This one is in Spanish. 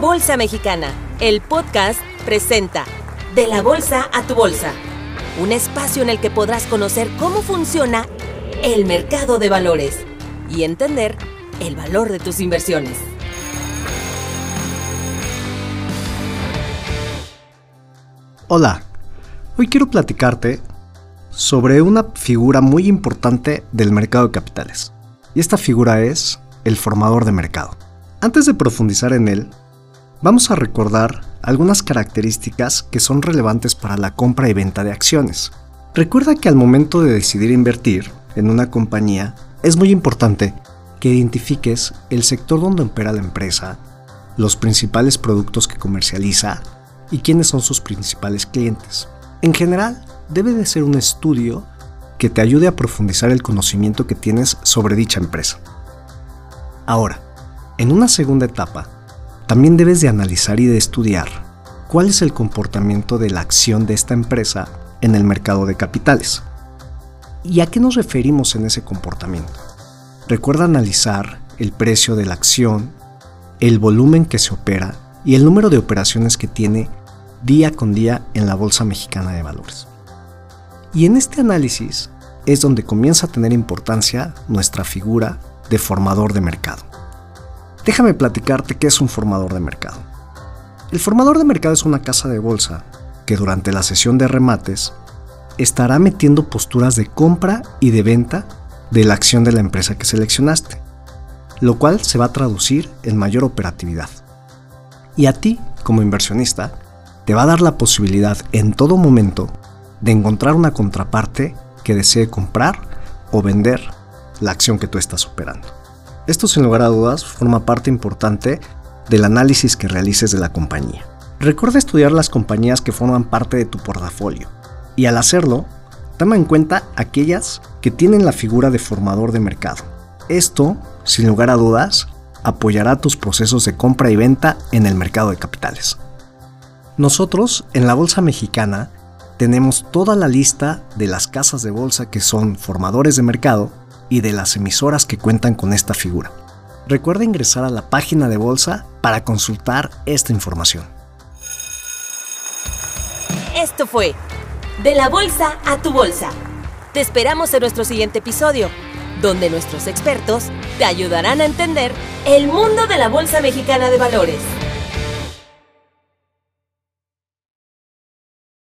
Bolsa Mexicana, el podcast presenta De la Bolsa a tu Bolsa, un espacio en el que podrás conocer cómo funciona el mercado de valores y entender el valor de tus inversiones. Hola, hoy quiero platicarte sobre una figura muy importante del mercado de capitales. Y esta figura es el formador de mercado. Antes de profundizar en él, vamos a recordar algunas características que son relevantes para la compra y venta de acciones. Recuerda que al momento de decidir invertir en una compañía, es muy importante que identifiques el sector donde opera la empresa, los principales productos que comercializa y quiénes son sus principales clientes. En general, debe de ser un estudio que te ayude a profundizar el conocimiento que tienes sobre dicha empresa. Ahora, en una segunda etapa, también debes de analizar y de estudiar cuál es el comportamiento de la acción de esta empresa en el mercado de capitales. ¿Y a qué nos referimos en ese comportamiento? Recuerda analizar el precio de la acción, el volumen que se opera y el número de operaciones que tiene día con día en la Bolsa Mexicana de Valores. Y en este análisis es donde comienza a tener importancia nuestra figura de formador de mercado. Déjame platicarte qué es un formador de mercado. El formador de mercado es una casa de bolsa que durante la sesión de remates estará metiendo posturas de compra y de venta de la acción de la empresa que seleccionaste, lo cual se va a traducir en mayor operatividad. Y a ti, como inversionista, te va a dar la posibilidad en todo momento de encontrar una contraparte que desee comprar o vender la acción que tú estás operando. Esto sin lugar a dudas forma parte importante del análisis que realices de la compañía. Recuerda estudiar las compañías que forman parte de tu portafolio y al hacerlo, toma en cuenta aquellas que tienen la figura de formador de mercado. Esto, sin lugar a dudas, apoyará tus procesos de compra y venta en el mercado de capitales. Nosotros, en la Bolsa Mexicana, tenemos toda la lista de las casas de bolsa que son formadores de mercado y de las emisoras que cuentan con esta figura. Recuerda ingresar a la página de bolsa para consultar esta información. Esto fue De la Bolsa a tu Bolsa. Te esperamos en nuestro siguiente episodio, donde nuestros expertos te ayudarán a entender el mundo de la Bolsa Mexicana de Valores.